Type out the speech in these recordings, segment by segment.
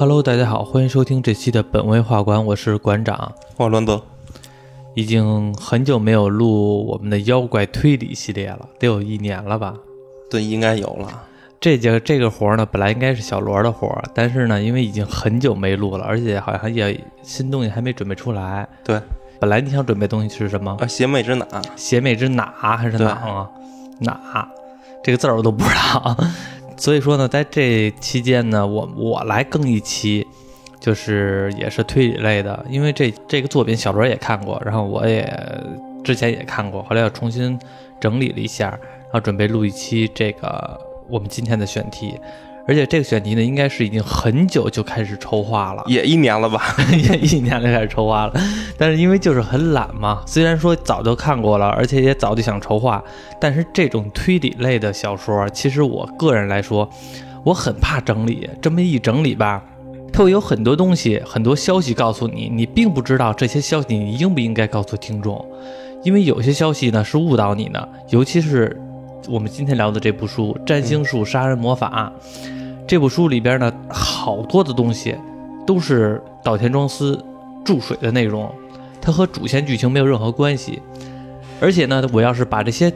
Hello，大家好，欢迎收听这期的本位画馆，我是馆长。我伦德，已经很久没有录我们的妖怪推理系列了，得有一年了吧？对，应该有了。这节这个活儿呢，本来应该是小罗的活儿，但是呢，因为已经很久没录了，而且好像也新东西还没准备出来。对，本来你想准备东西是什么？啊，邪魅之哪？邪魅之哪还是哪啊？哪这个字儿我都不知道。所以说呢，在这期间呢，我我来更一期，就是也是推理类的，因为这这个作品小罗也看过，然后我也之前也看过，后来又重新整理了一下，然后准备录一期这个我们今天的选题。而且这个选题呢，应该是已经很久就开始筹划了，也一年了吧？也一年就开始筹划了。但是因为就是很懒嘛，虽然说早就看过了，而且也早就想筹划，但是这种推理类的小说，其实我个人来说，我很怕整理。这么一整理吧，它会有很多东西、很多消息告诉你，你并不知道这些消息你应不应该告诉听众，因为有些消息呢是误导你的，尤其是我们今天聊的这部书《占星术杀人魔法》。这部书里边呢，好多的东西都是岛田庄司注水的内容，它和主线剧情没有任何关系。而且呢，我要是把这些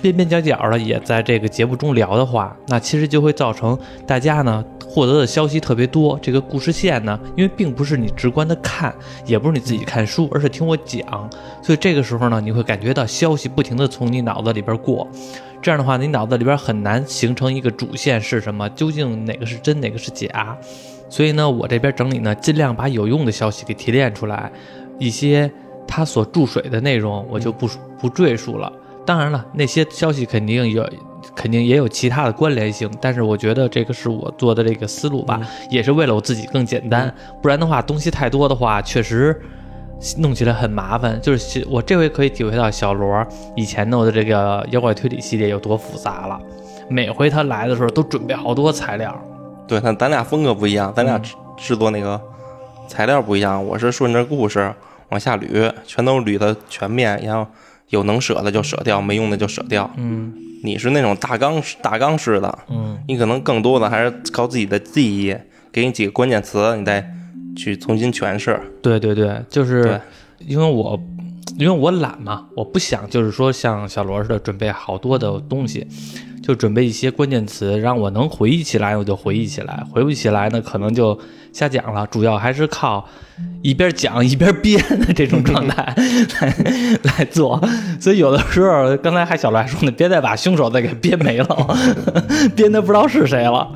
边边角角的也在这个节目中聊的话，那其实就会造成大家呢获得的消息特别多。这个故事线呢，因为并不是你直观的看，也不是你自己看书，而是听我讲，所以这个时候呢，你会感觉到消息不停的从你脑子里边过。这样的话，你脑子里边很难形成一个主线是什么，究竟哪个是真，哪个是假。所以呢，我这边整理呢，尽量把有用的消息给提炼出来，一些它所注水的内容我就不不赘述了。当然了，那些消息肯定有，肯定也有其他的关联性，但是我觉得这个是我做的这个思路吧，也是为了我自己更简单。不然的话，东西太多的话，确实。弄起来很麻烦，就是我这回可以体会到小罗以前弄的这个妖怪推理系列有多复杂了。每回他来的时候都准备好多材料。对，但咱俩风格不一样，咱俩制制作那个材料不一样。我是顺着故事往下捋，全都捋的全面，然后有能舍的就舍掉，没用的就舍掉。嗯，你是那种大纲大纲式的，嗯，你可能更多的还是靠自己的记忆，给你几个关键词，你再。去重新诠释，对对对，就是因为我因为我懒嘛，我不想就是说像小罗似的准备好多的东西，就准备一些关键词，让我能回忆起来我就回忆起来，回不起来呢可能就瞎讲了。主要还是靠一边讲一边编的这种状态 来来做，所以有的时候刚才还小罗还说呢，别再把凶手再给编没了，编的不知道是谁了。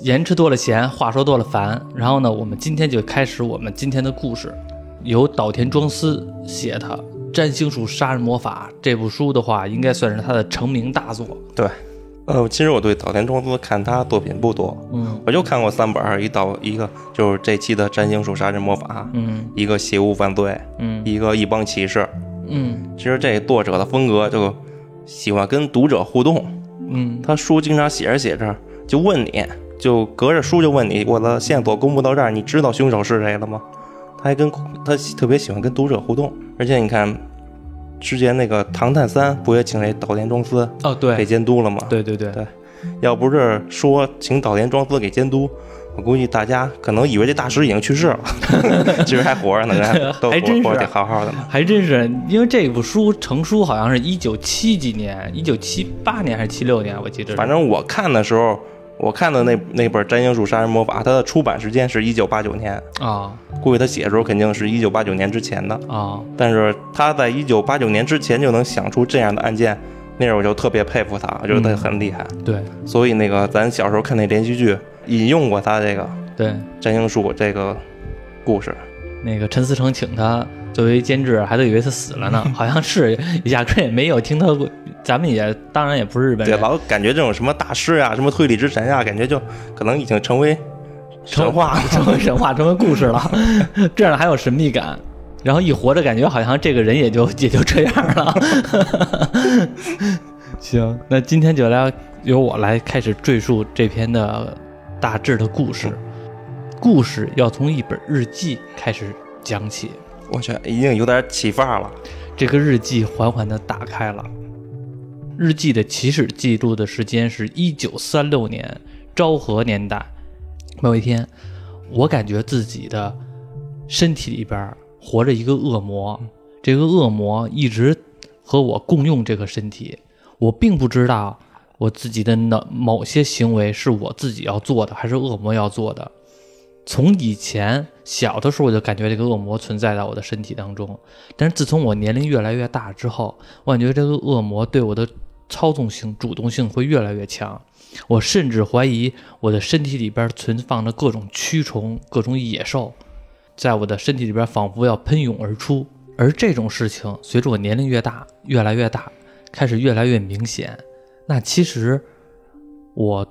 言吃多了咸，话说多了烦。然后呢，我们今天就开始我们今天的故事，由岛田庄司写的《占星术杀人魔法》这部书的话，应该算是他的成名大作。对，呃，其实我对岛田庄司看他作品不多，嗯，我就看过三本，一岛一个就是这期的《占星术杀人魔法》，嗯，一个《邪物犯罪》，嗯，一个《一帮骑士》，嗯，其实这作者的风格就喜欢跟读者互动，嗯，他书经常写着写着就问你。就隔着书就问你，我的线索公布到这儿，你知道凶手是谁了吗？他还跟他特别喜欢跟读者互动，而且你看，之前那个《唐探三》不也请这岛田庄司哦，对，给监督了吗？对对对对，要不是说请岛田庄司给监督，我估计大家可能以为这大师已经去世了，其实还活着呢，都活得好好的呢。还真是，因为这部书成书好像是一九七几年，一九七八年还是七六年，我记得。反正我看的时候。我看的那那本《占星术杀人魔法》，它的出版时间是一九八九年啊，估计他写的时候肯定是一九八九年之前的啊。但是他在一九八九年之前就能想出这样的案件，那时候我就特别佩服他，我觉得他很厉害。对，所以那个咱小时候看那连续剧引用过他这个对占星术这个故事。那个陈思诚请他作为监制，还都以为他死了呢，好像是压根也没有听他过。咱们也当然也不是日本人，对老感觉这种什么大师啊、什么推理之神啊，感觉就可能已经成为神话，成为神话，成为故事了。这样还有神秘感，然后一活着，感觉好像这个人也就 也就这样了。行，那今天就来由我来开始赘述这篇的大致的故事。故事要从一本日记开始讲起。我去，已经有点起范儿了。这个日记缓缓地打开了。日记的起始记录的时间是一九三六年昭和年代。某一天，我感觉自己的身体里边活着一个恶魔，这个恶魔一直和我共用这个身体，我并不知道我自己的哪某些行为是我自己要做的，还是恶魔要做的。从以前小的时候我就感觉这个恶魔存在在我的身体当中，但是自从我年龄越来越大之后，我感觉这个恶魔对我的操纵性、主动性会越来越强。我甚至怀疑我的身体里边存放着各种蛆虫、各种野兽，在我的身体里边仿佛要喷涌而出。而这种事情随着我年龄越大，越来越大，开始越来越明显。那其实我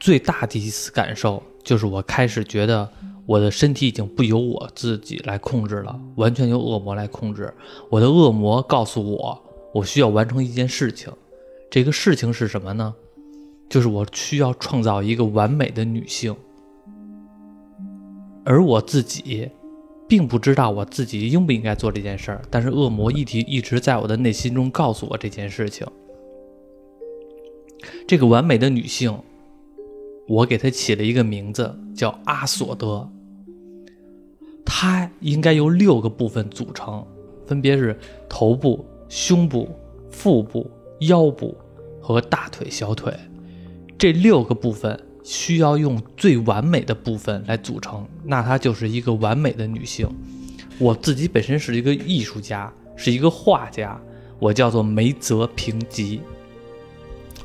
最大的一次感受。就是我开始觉得我的身体已经不由我自己来控制了，完全由恶魔来控制。我的恶魔告诉我，我需要完成一件事情。这个事情是什么呢？就是我需要创造一个完美的女性。而我自己并不知道我自己应不应该做这件事儿，但是恶魔一提一直在我的内心中告诉我这件事情。这个完美的女性。我给它起了一个名字，叫阿索德。她应该由六个部分组成，分别是头部、胸部、腹部、腰部和大腿、小腿。这六个部分需要用最完美的部分来组成，那她就是一个完美的女性。我自己本身是一个艺术家，是一个画家，我叫做梅泽平吉。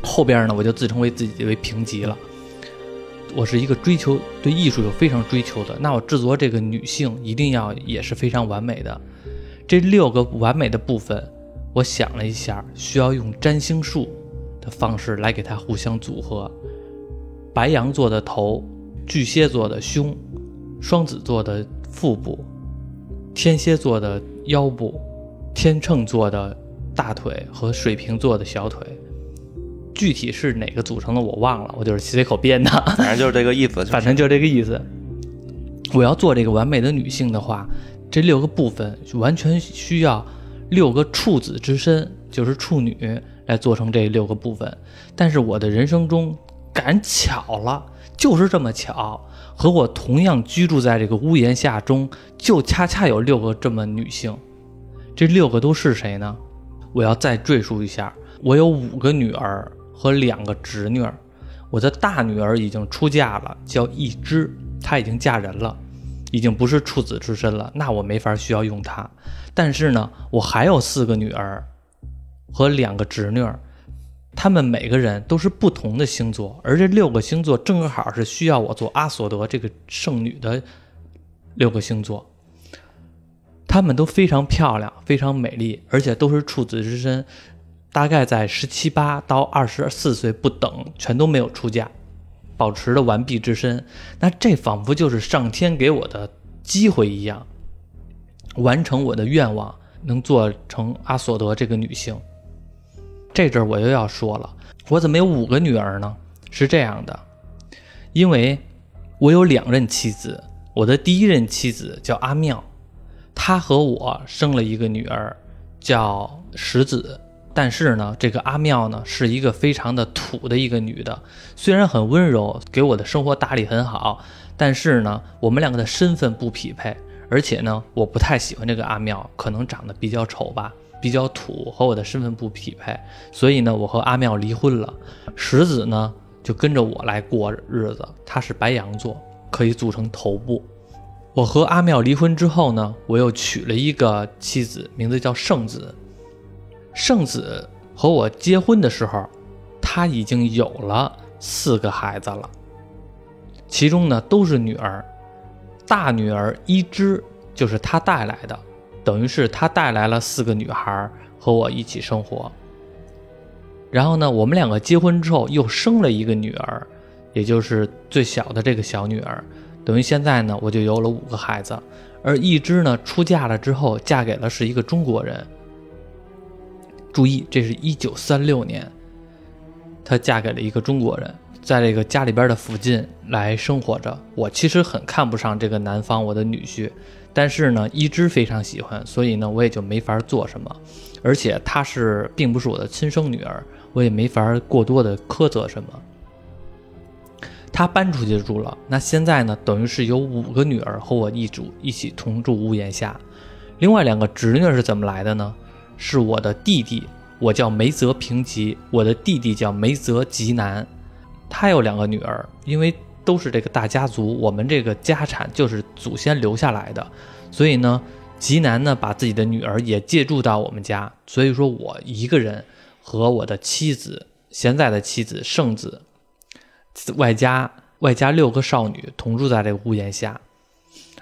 后边呢，我就自称为自己为平吉了。我是一个追求对艺术有非常追求的，那我制作这个女性一定要也是非常完美的。这六个完美的部分，我想了一下，需要用占星术的方式来给它互相组合。白羊座的头，巨蟹座的胸，双子座的腹部，天蝎座的腰部，天秤座的大腿和水瓶座的小腿。具体是哪个组成的我忘了，我就是随口编的，反正就是这个意思。反正就这个意思。我要做这个完美的女性的话，这六个部分完全需要六个处子之身，就是处女来做成这六个部分。但是我的人生中赶巧了，就是这么巧，和我同样居住在这个屋檐下中，就恰恰有六个这么女性。这六个都是谁呢？我要再赘述一下，我有五个女儿。和两个侄女儿，我的大女儿已经出嫁了，叫一枝，她已经嫁人了，已经不是处子之身了。那我没法需要用她。但是呢，我还有四个女儿和两个侄女儿，她们每个人都是不同的星座，而这六个星座正好是需要我做阿索德这个圣女的六个星座。她们都非常漂亮，非常美丽，而且都是处子之身。大概在十七八到二十四岁不等，全都没有出嫁，保持着完璧之身。那这仿佛就是上天给我的机会一样，完成我的愿望，能做成阿索德这个女性。这阵儿我又要说了，我怎么有五个女儿呢？是这样的，因为我有两任妻子，我的第一任妻子叫阿妙，她和我生了一个女儿，叫石子。但是呢，这个阿妙呢是一个非常的土的一个女的，虽然很温柔，给我的生活打理很好，但是呢，我们两个的身份不匹配，而且呢，我不太喜欢这个阿妙，可能长得比较丑吧，比较土，和我的身份不匹配，所以呢，我和阿妙离婚了。石子呢就跟着我来过日子，他是白羊座，可以组成头部。我和阿妙离婚之后呢，我又娶了一个妻子，名字叫圣子。圣子和我结婚的时候，他已经有了四个孩子了，其中呢都是女儿。大女儿一枝就是他带来的，等于是他带来了四个女孩和我一起生活。然后呢，我们两个结婚之后又生了一个女儿，也就是最小的这个小女儿，等于现在呢我就有了五个孩子。而一枝呢出嫁了之后，嫁给了是一个中国人。注意，这是一九三六年，她嫁给了一个中国人，在这个家里边的附近来生活着。我其实很看不上这个男方，我的女婿，但是呢，一直非常喜欢，所以呢，我也就没法做什么。而且她是并不是我的亲生女儿，我也没法过多的苛责什么。她搬出去住了。那现在呢，等于是有五个女儿和我一住一起同住屋檐下。另外两个侄女是怎么来的呢？是我的弟弟，我叫梅泽平吉，我的弟弟叫梅泽吉南。他有两个女儿，因为都是这个大家族，我们这个家产就是祖先留下来的，所以呢，吉南呢把自己的女儿也借住到我们家。所以说我一个人和我的妻子，现在的妻子圣子。外加外加六个少女同住在这屋檐下，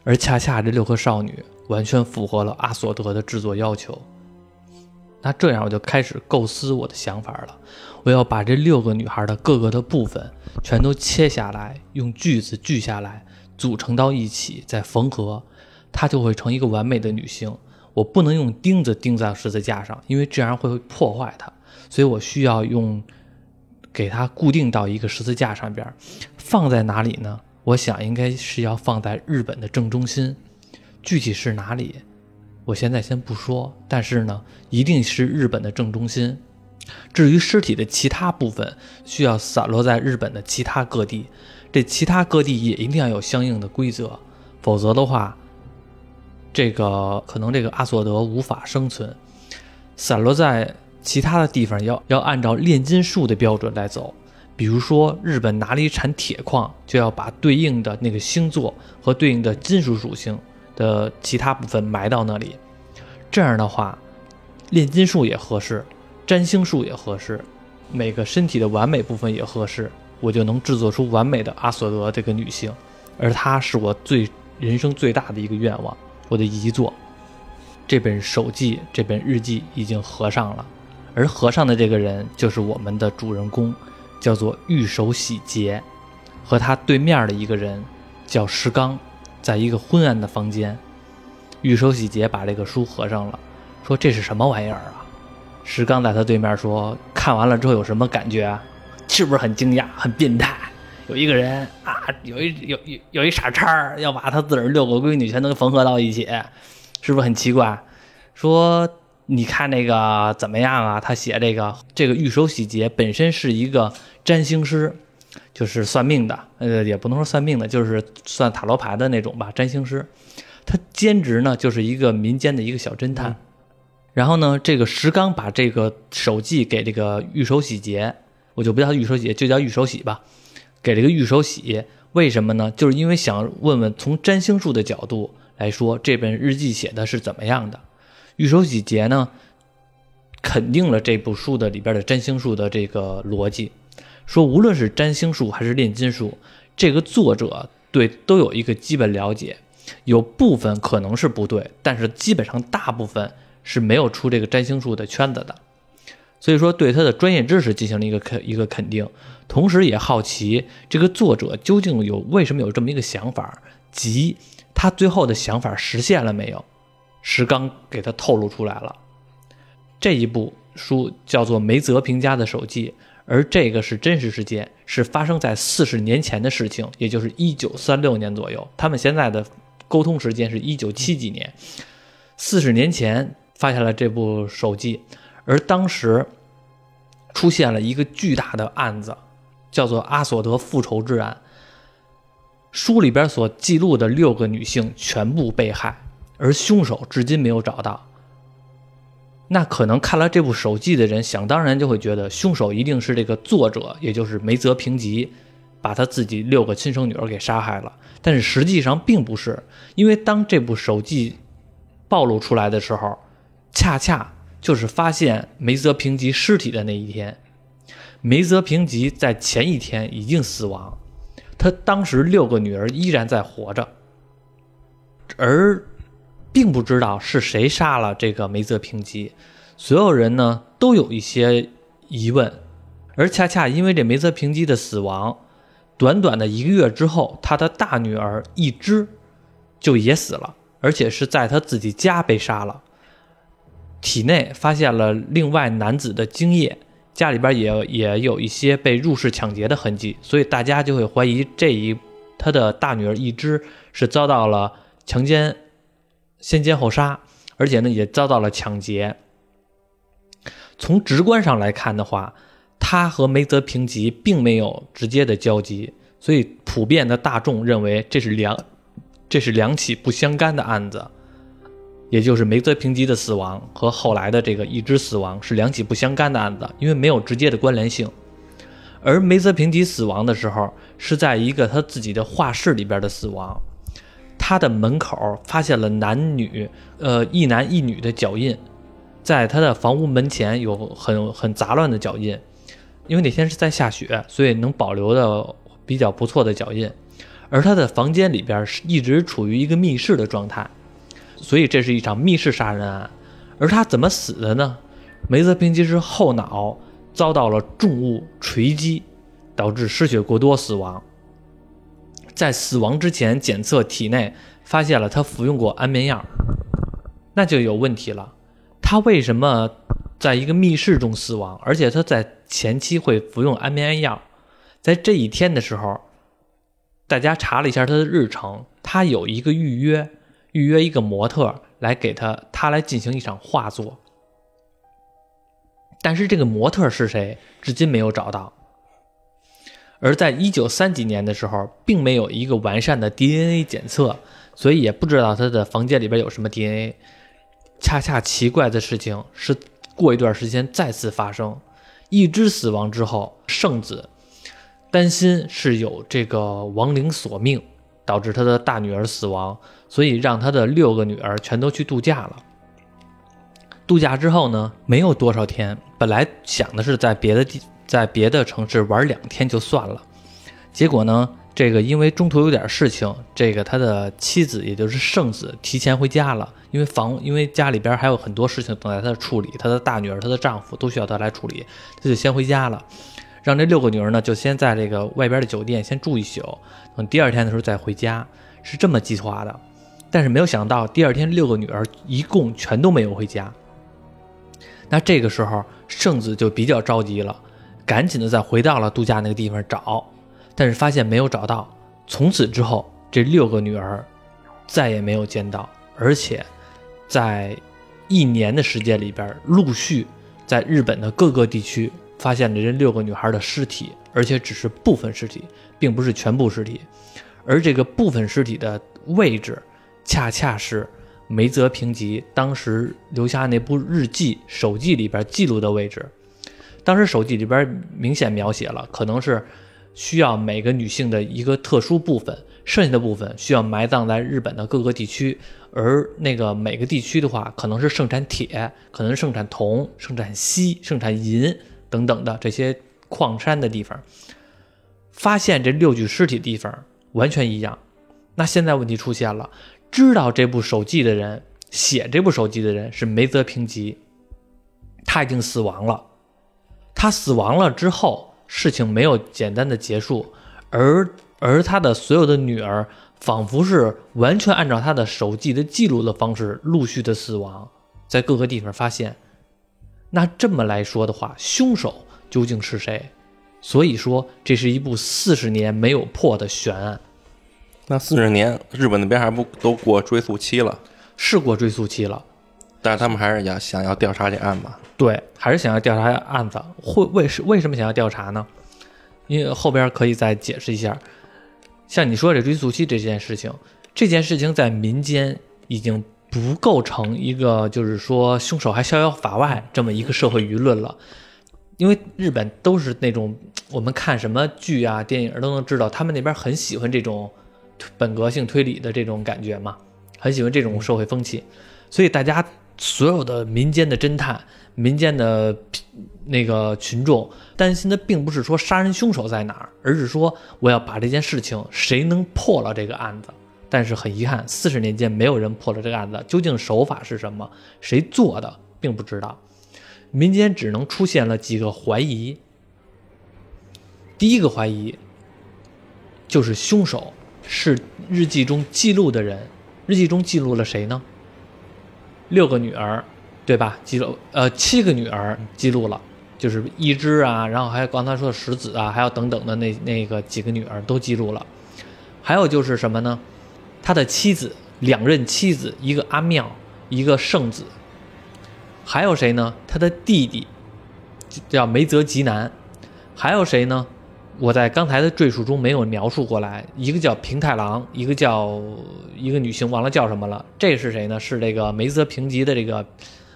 而恰恰这六个少女完全符合了阿索德的制作要求。那这样我就开始构思我的想法了。我要把这六个女孩的各个的部分全都切下来，用锯子锯下来，组成到一起，再缝合，她就会成一个完美的女性。我不能用钉子钉在十字架上，因为这样会破坏它，所以我需要用。给它固定到一个十字架上边，放在哪里呢？我想应该是要放在日本的正中心，具体是哪里，我现在先不说。但是呢，一定是日本的正中心。至于尸体的其他部分，需要散落在日本的其他各地，这其他各地也一定要有相应的规则，否则的话，这个可能这个阿索德无法生存。散落在。其他的地方要要按照炼金术的标准来走，比如说日本哪里产铁矿，就要把对应的那个星座和对应的金属属性的其他部分埋到那里。这样的话，炼金术也合适，占星术也合适，每个身体的完美部分也合适，我就能制作出完美的阿索德这个女性。而她是我最人生最大的一个愿望，我的遗作。这本手记，这本日记已经合上了。而合上的这个人就是我们的主人公，叫做玉手洗劫，和他对面的一个人叫石刚，在一个昏暗的房间，玉手洗劫把这个书合上了，说这是什么玩意儿啊？石刚在他对面说，看完了之后有什么感觉？是不是很惊讶、很变态？有一个人啊，有一有有有一傻叉要把他自个儿六个闺女全都缝合到一起，是不是很奇怪？说。你看那个怎么样啊？他写这个这个玉手洗劫本身是一个占星师，就是算命的，呃，也不能说算命的，就是算塔罗牌的那种吧。占星师，他兼职呢就是一个民间的一个小侦探。然后呢，这个石刚把这个手记给这个玉手洗劫，我就不叫玉手洗，就叫玉手洗吧。给这个玉手洗，为什么呢？就是因为想问问从占星术的角度来说，这本日记写的是怎么样的。玉手洗劫呢，肯定了这部书的里边的占星术的这个逻辑，说无论是占星术还是炼金术，这个作者对都有一个基本了解，有部分可能是不对，但是基本上大部分是没有出这个占星术的圈子的，所以说对他的专业知识进行了一个肯一个肯定，同时也好奇这个作者究竟有为什么有这么一个想法，及他最后的想法实现了没有。石刚给他透露出来了，这一部书叫做梅泽平家的手记，而这个是真实事件，是发生在四十年前的事情，也就是一九三六年左右。他们现在的沟通时间是一九七几年，四十年前发下了这部手记，而当时出现了一个巨大的案子，叫做阿索德复仇之案。书里边所记录的六个女性全部被害。而凶手至今没有找到，那可能看了这部手记的人，想当然就会觉得凶手一定是这个作者，也就是梅泽平吉，把他自己六个亲生女儿给杀害了。但是实际上并不是，因为当这部手记暴露出来的时候，恰恰就是发现梅泽平吉尸体的那一天。梅泽平吉在前一天已经死亡，他当时六个女儿依然在活着，而。并不知道是谁杀了这个梅泽平吉，所有人呢都有一些疑问，而恰恰因为这梅泽平吉的死亡，短短的一个月之后，他的大女儿一枝就也死了，而且是在他自己家被杀了，体内发现了另外男子的精液，家里边也也有一些被入室抢劫的痕迹，所以大家就会怀疑这一他的大女儿一枝是遭到了强奸。先奸后杀，而且呢也遭到了抢劫。从直观上来看的话，他和梅泽平吉并没有直接的交集，所以普遍的大众认为这是两这是两起不相干的案子，也就是梅泽平吉的死亡和后来的这个一只死亡是两起不相干的案子，因为没有直接的关联性。而梅泽平吉死亡的时候是在一个他自己的画室里边的死亡，他的门口发现了男女呃一男一女的脚印，在他的房屋门前有很很杂乱的脚印，因为那天是在下雪，所以能保留的比较不错的脚印。而他的房间里边是一直处于一个密室的状态，所以这是一场密室杀人案。而他怎么死的呢？梅泽平吉是后脑遭到了重物锤击，导致失血过多死亡。在死亡之前检测体内发现了他服用过安眠药，那就有问题了。他为什么在一个密室中死亡？而且他在前期会服用安眠药，在这一天的时候。大家查了一下他的日程，他有一个预约，预约一个模特来给他，他来进行一场画作。但是这个模特是谁，至今没有找到。而在一九三几年的时候，并没有一个完善的 DNA 检测，所以也不知道他的房间里边有什么 DNA。恰恰奇怪的事情是，过一段时间再次发生，一只死亡之后，圣子。担心是有这个亡灵索命，导致他的大女儿死亡，所以让他的六个女儿全都去度假了。度假之后呢，没有多少天，本来想的是在别的地，在别的城市玩两天就算了，结果呢，这个因为中途有点事情，这个他的妻子也就是圣子提前回家了，因为房因为家里边还有很多事情等待他的处理，他的大女儿、她的丈夫都需要他来处理，他就先回家了。让这六个女儿呢，就先在这个外边的酒店先住一宿，等第二天的时候再回家，是这么计划的。但是没有想到，第二天六个女儿一共全都没有回家。那这个时候，圣子就比较着急了，赶紧的再回到了度假那个地方找，但是发现没有找到。从此之后，这六个女儿再也没有见到，而且在一年的时间里边，陆续在日本的各个地区。发现了这六个女孩的尸体，而且只是部分尸体，并不是全部尸体。而这个部分尸体的位置，恰恰是梅泽平吉当时留下那部日记手记里边记录的位置。当时手记里边明显描写了，可能是需要每个女性的一个特殊部分，剩下的部分需要埋葬在日本的各个地区。而那个每个地区的话，可能是盛产铁，可能盛产铜，盛产锡，盛产银。等等的这些矿山的地方，发现这六具尸体地方完全一样。那现在问题出现了，知道这部手记的人，写这部手记的人是梅泽平吉，他已经死亡了。他死亡了之后，事情没有简单的结束，而而他的所有的女儿，仿佛是完全按照他的手记的记录的方式，陆续的死亡，在各个地方发现。那这么来说的话，凶手究竟是谁？所以说，这是一部四十年没有破的悬案。那四十年，日本那边还不都过追诉期了？是过追诉期了，但是他们还是要想要调查这案吧？对，还是想要调查案子。会为什为什么想要调查呢？因为后边可以再解释一下。像你说这追诉期这件事情，这件事情在民间已经。不构成一个，就是说凶手还逍遥法外这么一个社会舆论了，因为日本都是那种我们看什么剧啊、电影都能知道，他们那边很喜欢这种本格性推理的这种感觉嘛，很喜欢这种社会风气，所以大家所有的民间的侦探、民间的那个群众担心的并不是说杀人凶手在哪儿，而是说我要把这件事情谁能破了这个案子。但是很遗憾，四十年间没有人破了这个案子。究竟手法是什么？谁做的，并不知道。民间只能出现了几个怀疑。第一个怀疑就是凶手是日记中记录的人。日记中记录了谁呢？六个女儿，对吧？记录呃七个女儿记录了，就是一枝啊，然后还有刚才说的石子啊，还有等等的那那个几个女儿都记录了。还有就是什么呢？他的妻子，两任妻子，一个阿妙，一个圣子，还有谁呢？他的弟弟叫梅泽吉男，还有谁呢？我在刚才的赘述中没有描述过来，一个叫平太郎，一个叫一个女性，忘了叫什么了。这是谁呢？是这个梅泽平吉的这个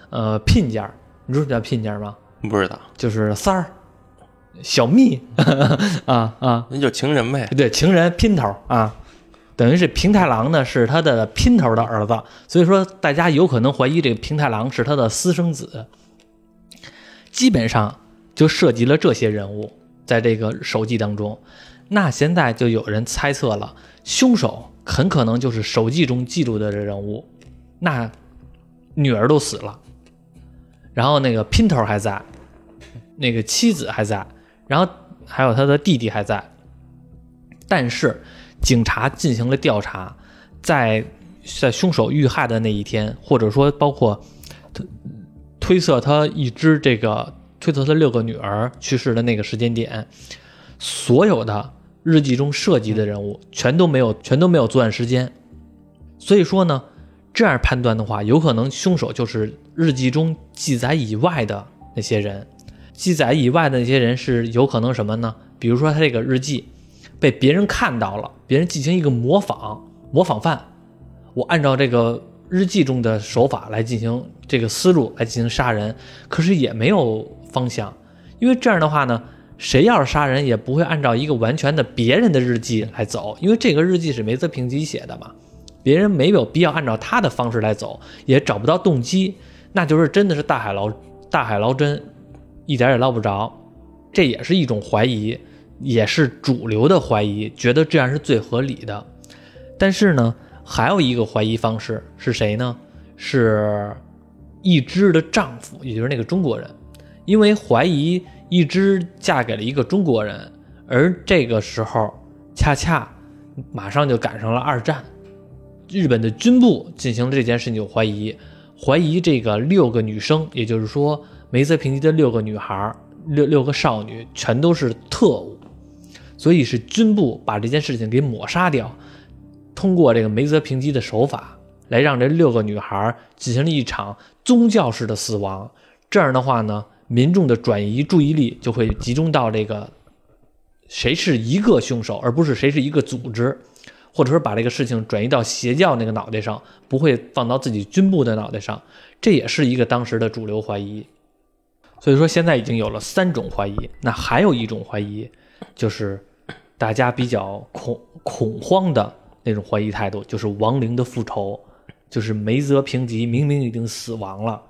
呃聘件，你知道什么叫聘件吗？不知道，就是三儿、小蜜 啊啊，那就情人呗。对，情人姘头啊，等于是平太郎呢是他的姘头的儿子，所以说大家有可能怀疑这个平太郎是他的私生子。基本上就涉及了这些人物，在这个手记当中，那现在就有人猜测了，凶手很可能就是手记中记录的人物。那女儿都死了，然后那个姘头还在，那个妻子还在，然后还有他的弟弟还在，但是警察进行了调查，在在凶手遇害的那一天，或者说包括推推测他一只这个推测他六个女儿去世的那个时间点，所有的日记中涉及的人物全都没有全都没有作案时间，所以说呢，这样判断的话，有可能凶手就是日记中记载以外的那些人。记载以外的那些人是有可能什么呢？比如说他这个日记被别人看到了，别人进行一个模仿，模仿犯，我按照这个日记中的手法来进行这个思路来进行杀人，可是也没有方向，因为这样的话呢，谁要是杀人也不会按照一个完全的别人的日记来走，因为这个日记是梅泽平吉写的嘛，别人没有必要按照他的方式来走，也找不到动机，那就是真的是大海捞大海捞针，一点也捞不着，这也是一种怀疑，也是主流的怀疑，觉得这样是最合理的。但是呢，还有一个怀疑方式是谁呢？是一枝的丈夫，也就是那个中国人，因为怀疑一只嫁给了一个中国人，而这个时候恰恰马上就赶上了二战，日本的军部进行了这件事情就怀疑，怀疑这个六个女生，也就是说梅泽平吉的六个女孩，六六个少女全都是特务，所以是军部把这件事情给抹杀掉，通过这个梅泽平吉的手法来让这六个女孩进行了一场宗教式的死亡。这样的话呢，民众的转移注意力就会集中到这个谁是一个凶手，而不是谁是一个组织，或者说把这个事情转移到邪教那个脑袋上，不会放到自己军部的脑袋上。这也是一个当时的主流怀疑。所以说现在已经有了三种怀疑，那还有一种怀疑，就是大家比较恐恐慌的那种怀疑态度，就是亡灵的复仇，就是梅泽平吉明明已经死亡了，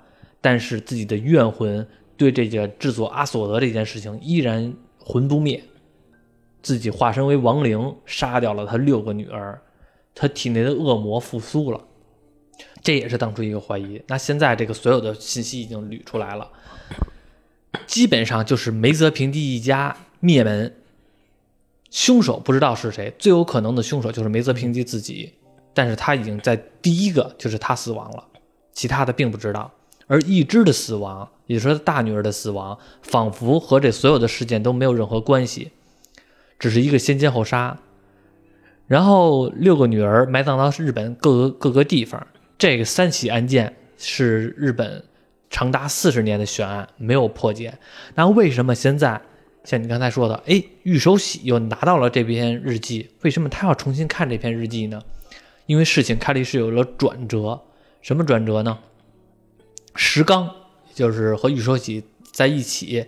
但是自己的怨魂对这个制作阿索德这件事情依然魂不灭，自己化身为亡灵，杀掉了他六个女儿，他体内的恶魔复苏了，这也是当初一个怀疑。那现在这个所有的信息已经捋出来了。基本上就是梅泽平吉一家灭门，凶手不知道是谁，最有可能的凶手就是梅泽平吉自己，但是他已经在第一个就是他死亡了，其他的并不知道。而一只的死亡，也就是说大女儿的死亡，仿佛和这所有的事件都没有任何关系，只是一个先奸后杀。然后六个女儿埋葬到日本各个各个地方，这个三起案件是日本。长达四十年的悬案没有破解，那为什么现在像你刚才说的，哎，玉手喜又拿到了这篇日记，为什么他要重新看这篇日记呢？因为事情开始是有了转折，什么转折呢？石刚，就是和玉手喜在一起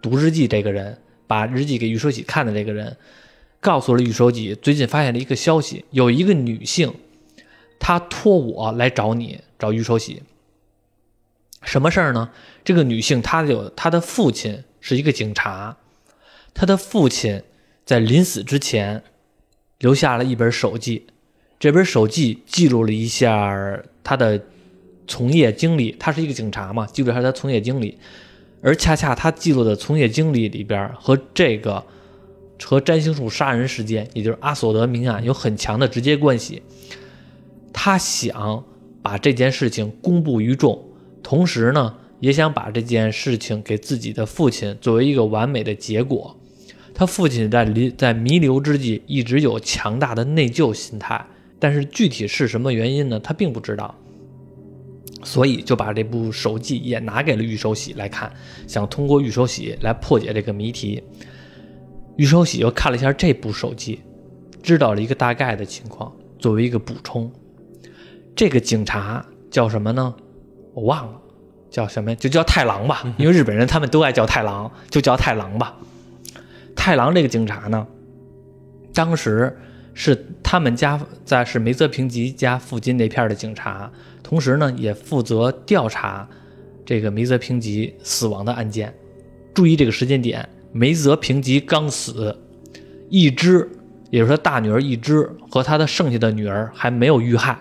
读日记这个人，把日记给玉手喜看的这个人，告诉了玉手喜，最近发现了一个消息，有一个女性，她托我来找你，找玉手喜。什么事儿呢？这个女性她有她的父亲是一个警察，她的父亲在临死之前留下了一本手记，这本手记记录了一下他的从业经历。他是一个警察嘛，记录下他从业经历，而恰恰他记录的从业经历里边和这个和占星术杀人事件，也就是阿索德命案有很强的直接关系。他想把这件事情公布于众。同时呢，也想把这件事情给自己的父亲作为一个完美的结果。他父亲在离在弥留之际，一直有强大的内疚心态，但是具体是什么原因呢？他并不知道。所以就把这部手记也拿给了玉手喜来看，想通过玉手喜来破解这个谜题。玉守喜又看了一下这部手记，知道了一个大概的情况，作为一个补充。这个警察叫什么呢？我忘了，叫什么？就叫太郎吧，因为日本人他们都爱叫太郎，就叫太郎吧。太郎这个警察呢，当时是他们家在是梅泽平吉家附近那片的警察，同时呢也负责调查这个梅泽平吉死亡的案件。注意这个时间点。梅泽平吉刚死，一枝，也就是他大女儿一枝和他的剩下的女儿还没有遇害。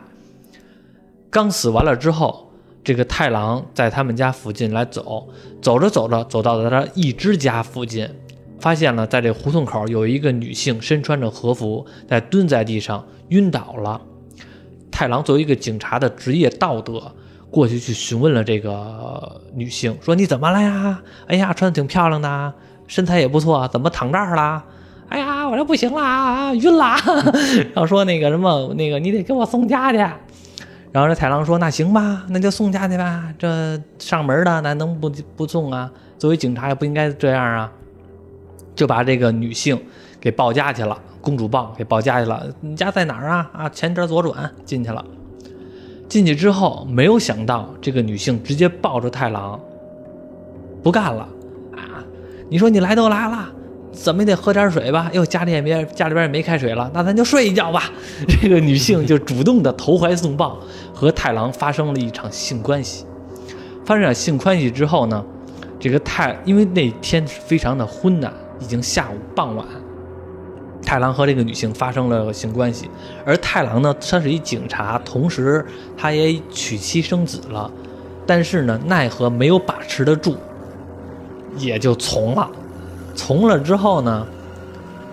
刚死完了之后，这个太郎在他们家附近来走，走着走着走到了他一枝家附近，发现了在这胡同口有一个女性身穿着和服在蹲在地上晕倒了。太郎作为一个警察的职业道德，过去去询问了这个女性，说你怎么了呀？哎呀，穿的挺漂亮的。身材也不错，怎么躺这儿了？哎呀，我这不行了，晕了。然后说那个什么，那个你得给我送家去。然后这太郎说：“那行吧，那就送家去吧。这上门的，那能不不送啊？作为警察也不应该这样啊。”就把这个女性给抱家去了，公主抱给抱家去了。你家在哪儿啊？啊，前边左转进去了。进去之后，没有想到这个女性直接抱着太郎不干了啊。你说你来都来了，怎么也得喝点水吧？又家里也没家里边也没开水了，那咱就睡一觉吧。这个女性就主动的投怀送抱，和太郎发生了一场性关系。发生了性关系之后呢，这个太因为那天非常的昏暗，已经下午傍晚，太郎和这个女性发生了性关系。而太郎呢，他是一警察，同时他也娶妻生子了，但是呢，奈何没有把持得住。也就从了，从了之后呢，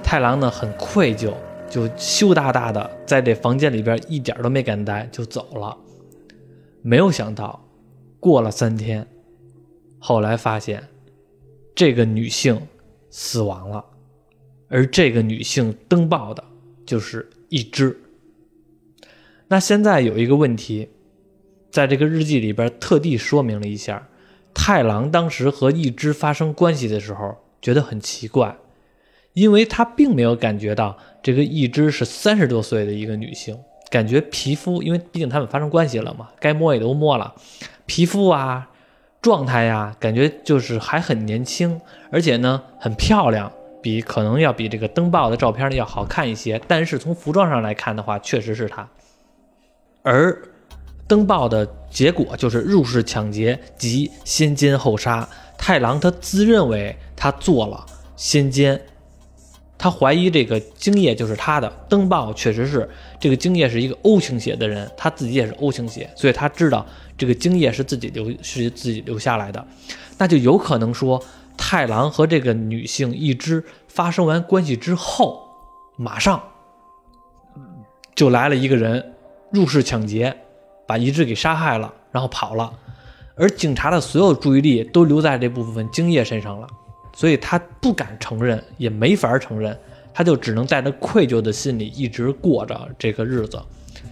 太郎呢很愧疚，就羞答答的在这房间里边一点都没敢待，就走了。没有想到，过了三天，后来发现这个女性死亡了，而这个女性登报的就是一只。那现在有一个问题，在这个日记里边特地说明了一下。太郎当时和一只发生关系的时候，觉得很奇怪，因为他并没有感觉到这个一只是三十多岁的一个女性，感觉皮肤，因为毕竟他们发生关系了嘛，该摸也都摸了，皮肤啊，状态呀，感觉就是还很年轻，而且呢很漂亮，比可能要比这个登报的照片呢要好看一些。但是从服装上来看的话，确实是他，而。登报的结果就是入室抢劫及先奸后杀。太郎他自认为他做了先奸，他怀疑这个精液就是他的。登报确实是这个精液是一个 O 型血的人，他自己也是 O 型血，所以他知道这个精液是自己留是自己留下来的，那就有可能说太郎和这个女性一只发生完关系之后，马上就来了一个人入室抢劫。把一只给杀害了，然后跑了，而警察的所有注意力都留在这部分精液身上了，所以他不敢承认，也没法承认，他就只能带着愧疚的心理一直过着这个日子，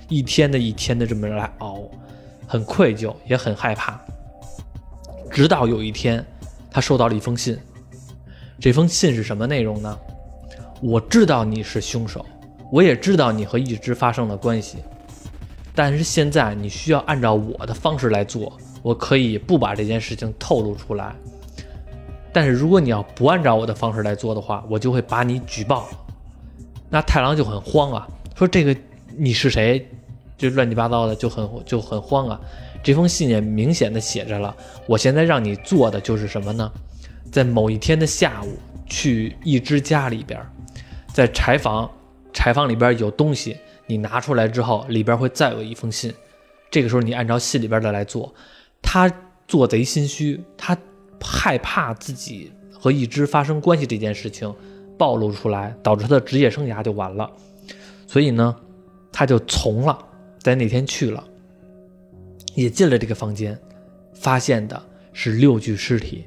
一天的一天的这么来熬，很愧疚，也很害怕。直到有一天，他收到了一封信，这封信是什么内容呢？我知道你是凶手，我也知道你和一直发生了关系。但是现在你需要按照我的方式来做，我可以不把这件事情透露出来。但是如果你要不按照我的方式来做的话，我就会把你举报。那太郎就很慌啊，说这个你是谁？就乱七八糟的，就很就很慌啊。这封信也明显的写着了，我现在让你做的就是什么呢？在某一天的下午去一只家里边，在柴房，柴房里边有东西。你拿出来之后，里边会再有一封信，这个时候你按照信里边的来做。他做贼心虚，他害怕自己和一只发生关系这件事情暴露出来，导致他的职业生涯就完了。所以呢，他就从了，在那天去了，也进了这个房间，发现的是六具尸体，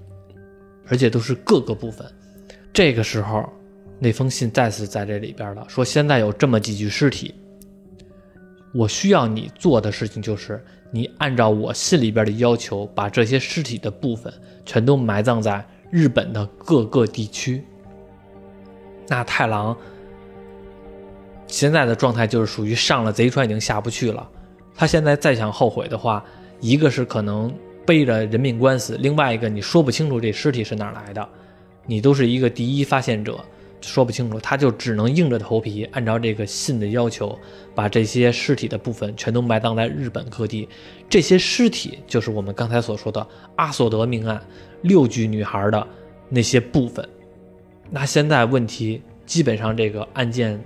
而且都是各个部分。这个时候，那封信再次在这里边了，说现在有这么几具尸体。我需要你做的事情就是，你按照我信里边的要求，把这些尸体的部分全都埋葬在日本的各个地区。那太郎现在的状态就是属于上了贼船已经下不去了。他现在再想后悔的话，一个是可能背着人命官司，另外一个你说不清楚这尸体是哪来的，你都是一个第一发现者，说不清楚，他就只能硬着头皮按照这个信的要求，把这些尸体的部分全都埋葬在日本各地。这些尸体就是我们刚才所说的阿索德命案六具女孩的那些部分。那现在问题基本上这个案件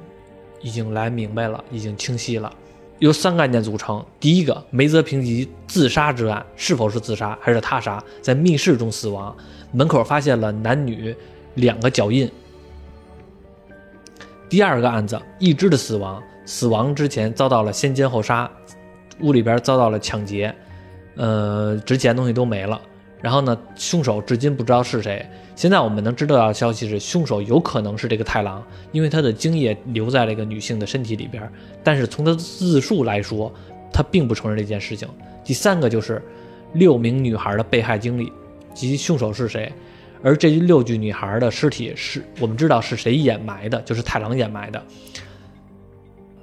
已经来明白了，已经清晰了。由三个案件组成。第一个，梅泽平吉自杀之案，是否是自杀还是他杀？在密室中死亡，门口发现了男女两个脚印。第二个案子，一只的死亡，死亡之前遭到了先奸后杀，屋里边遭到了抢劫，呃，值钱东西都没了。然后呢，凶手至今不知道是谁。现在我们能知道的消息是，凶手有可能是这个太郎，因为他的精液留在了一个女性的身体里边。但是从他的自述来说，他并不承认这件事情。第三个就是六名女孩的被害经历及凶手是谁，而这六具女孩的尸体是我们知道是谁掩埋的，就是太郎掩埋的。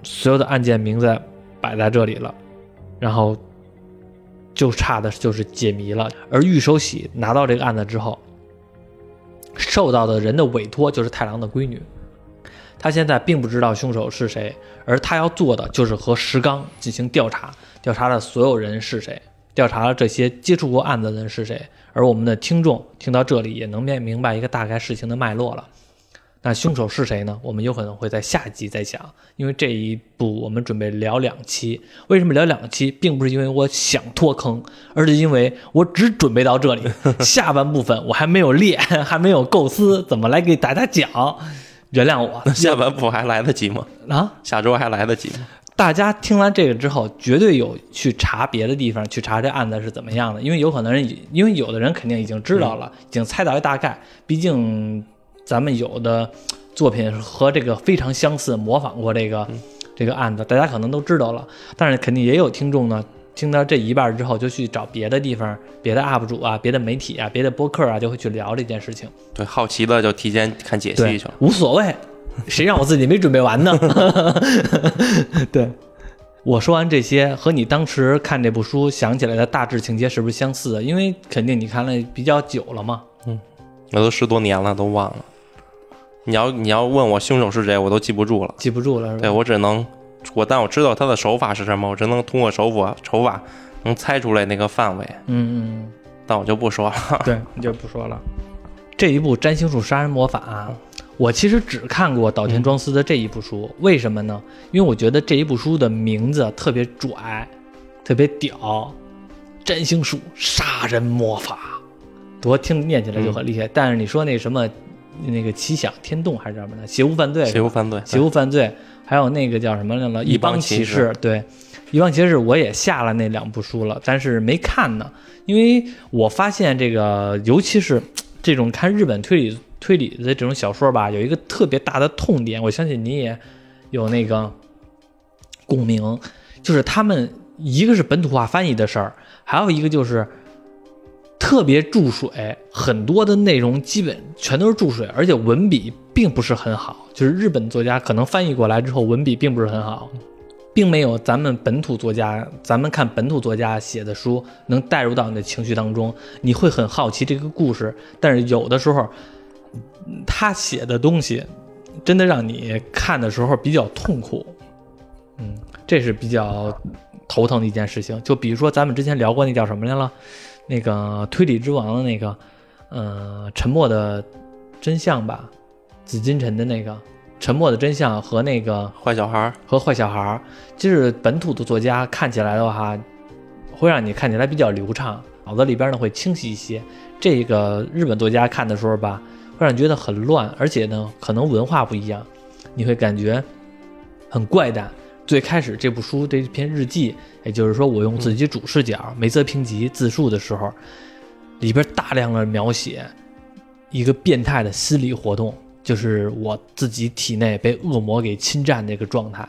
所有的案件名字摆在这里了，然后就差的就是解谜了。而玉手喜拿到这个案子之后。受到的人的委托就是太郎的闺女，她现在并不知道凶手是谁，而她要做的就是和石刚进行调查，调查了所有人是谁，调查了这些接触过案子的人是谁。而我们的听众听到这里也能明明白一个大概事情的脉络了。那凶手是谁呢？我们有可能会在下集再讲，因为这一部我们准备聊两期。为什么聊两期，并不是因为我想脱坑，而是因为我只准备到这里，下半部分我还没有练，还没有构思怎么来给大家讲。原谅我，那下半部还来得及吗？啊，下周还来得及吗？大家听完这个之后，绝对有去查别的地方，去查这案子是怎么样的，因为有可能人，因为有的人肯定已经知道了，已经猜到一大概，毕竟。咱们有的作品和这个非常相似，模仿过这个这个案子，大家可能都知道了。但是肯定也有听众呢，听到这一半之后，就去找别的地方、别的 UP 主啊、别的媒体啊、别的播客啊，就会去聊这件事情。对，好奇的就提前看解析去了，无所谓。谁让我自己没准备完呢？对，我说完这些，和你当时看这部书想起来的大致情节是不是相似？因为肯定你看了比较久了嘛。嗯，那都十多年了，都忘了。你要你要问我凶手是谁，我都记不住了，记不住了是吧？对我只能我，但我知道他的手法是什么，我只能通过手法手法能猜出来那个范围。嗯嗯，但我就不说了。对，你就不说了。这一部《占星术杀人魔法》，我其实只看过岛田庄司的这一部书，为什么呢？因为我觉得这一部书的名字特别拽，特别屌，《占星术杀人魔法》，多听念起来就很厉害。但是你说那什么？那个奇想天动还是什么的邪物犯罪，邪物犯罪，邪物犯罪，还有那个叫什么来了？一帮骑士，对，一帮骑士，我也下了那两部书了，但是没看呢，因为我发现这个，尤其是这种看日本推理推理的这种小说吧，有一个特别大的痛点，我相信你也有那个共鸣，就是他们一个是本土化翻译的事儿，还有一个就是。特别注水，很多的内容基本全都是注水，而且文笔并不是很好。就是日本作家可能翻译过来之后，文笔并不是很好，并没有咱们本土作家，咱们看本土作家写的书能带入到你的情绪当中，你会很好奇这个故事。但是有的时候，他写的东西真的让你看的时候比较痛苦，嗯，这是比较头疼的一件事情。就比如说咱们之前聊过那叫什么来了？那个推理之王的那个，呃，沉默的真相吧，紫禁城的那个沉默的真相和那个坏小孩和坏小孩，就是本土的作家看起来的话，会让你看起来比较流畅，脑子里边呢会清晰一些。这个日本作家看的时候吧，会让你觉得很乱，而且呢可能文化不一样，你会感觉很怪诞。最开始这部书这篇日记，也就是说我用自己主视角梅泽平吉自述的时候，里边大量的描写一个变态的心理活动，就是我自己体内被恶魔给侵占那个状态，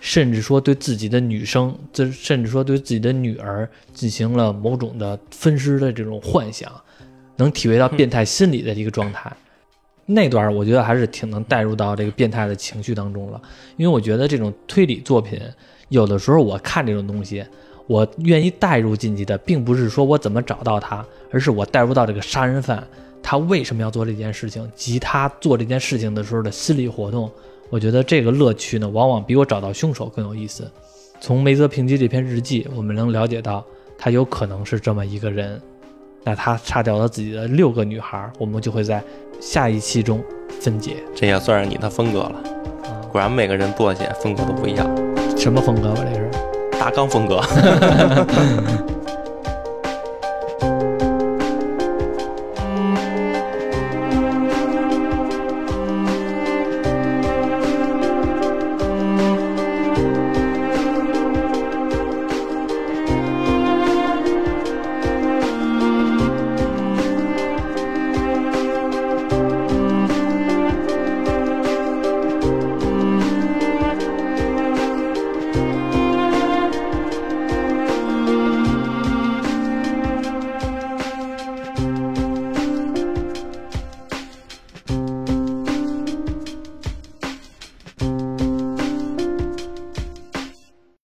甚至说对自己的女生，这甚至说对自己的女儿进行了某种的分尸的这种幻想，能体会到变态心理的一个状态。那段我觉得还是挺能带入到这个变态的情绪当中了，因为我觉得这种推理作品，有的时候我看这种东西，我愿意带入进去的，并不是说我怎么找到他，而是我带入到这个杀人犯他为什么要做这件事情，及他做这件事情的时候的心理活动。我觉得这个乐趣呢，往往比我找到凶手更有意思。从梅泽平吉这篇日记，我们能了解到他有可能是这么一个人。那他杀掉了自己的六个女孩，我们就会在下一期中分解。这也算是你的风格了。果然每个人做起来风格都不一样。什么风格吧？这是大纲风格。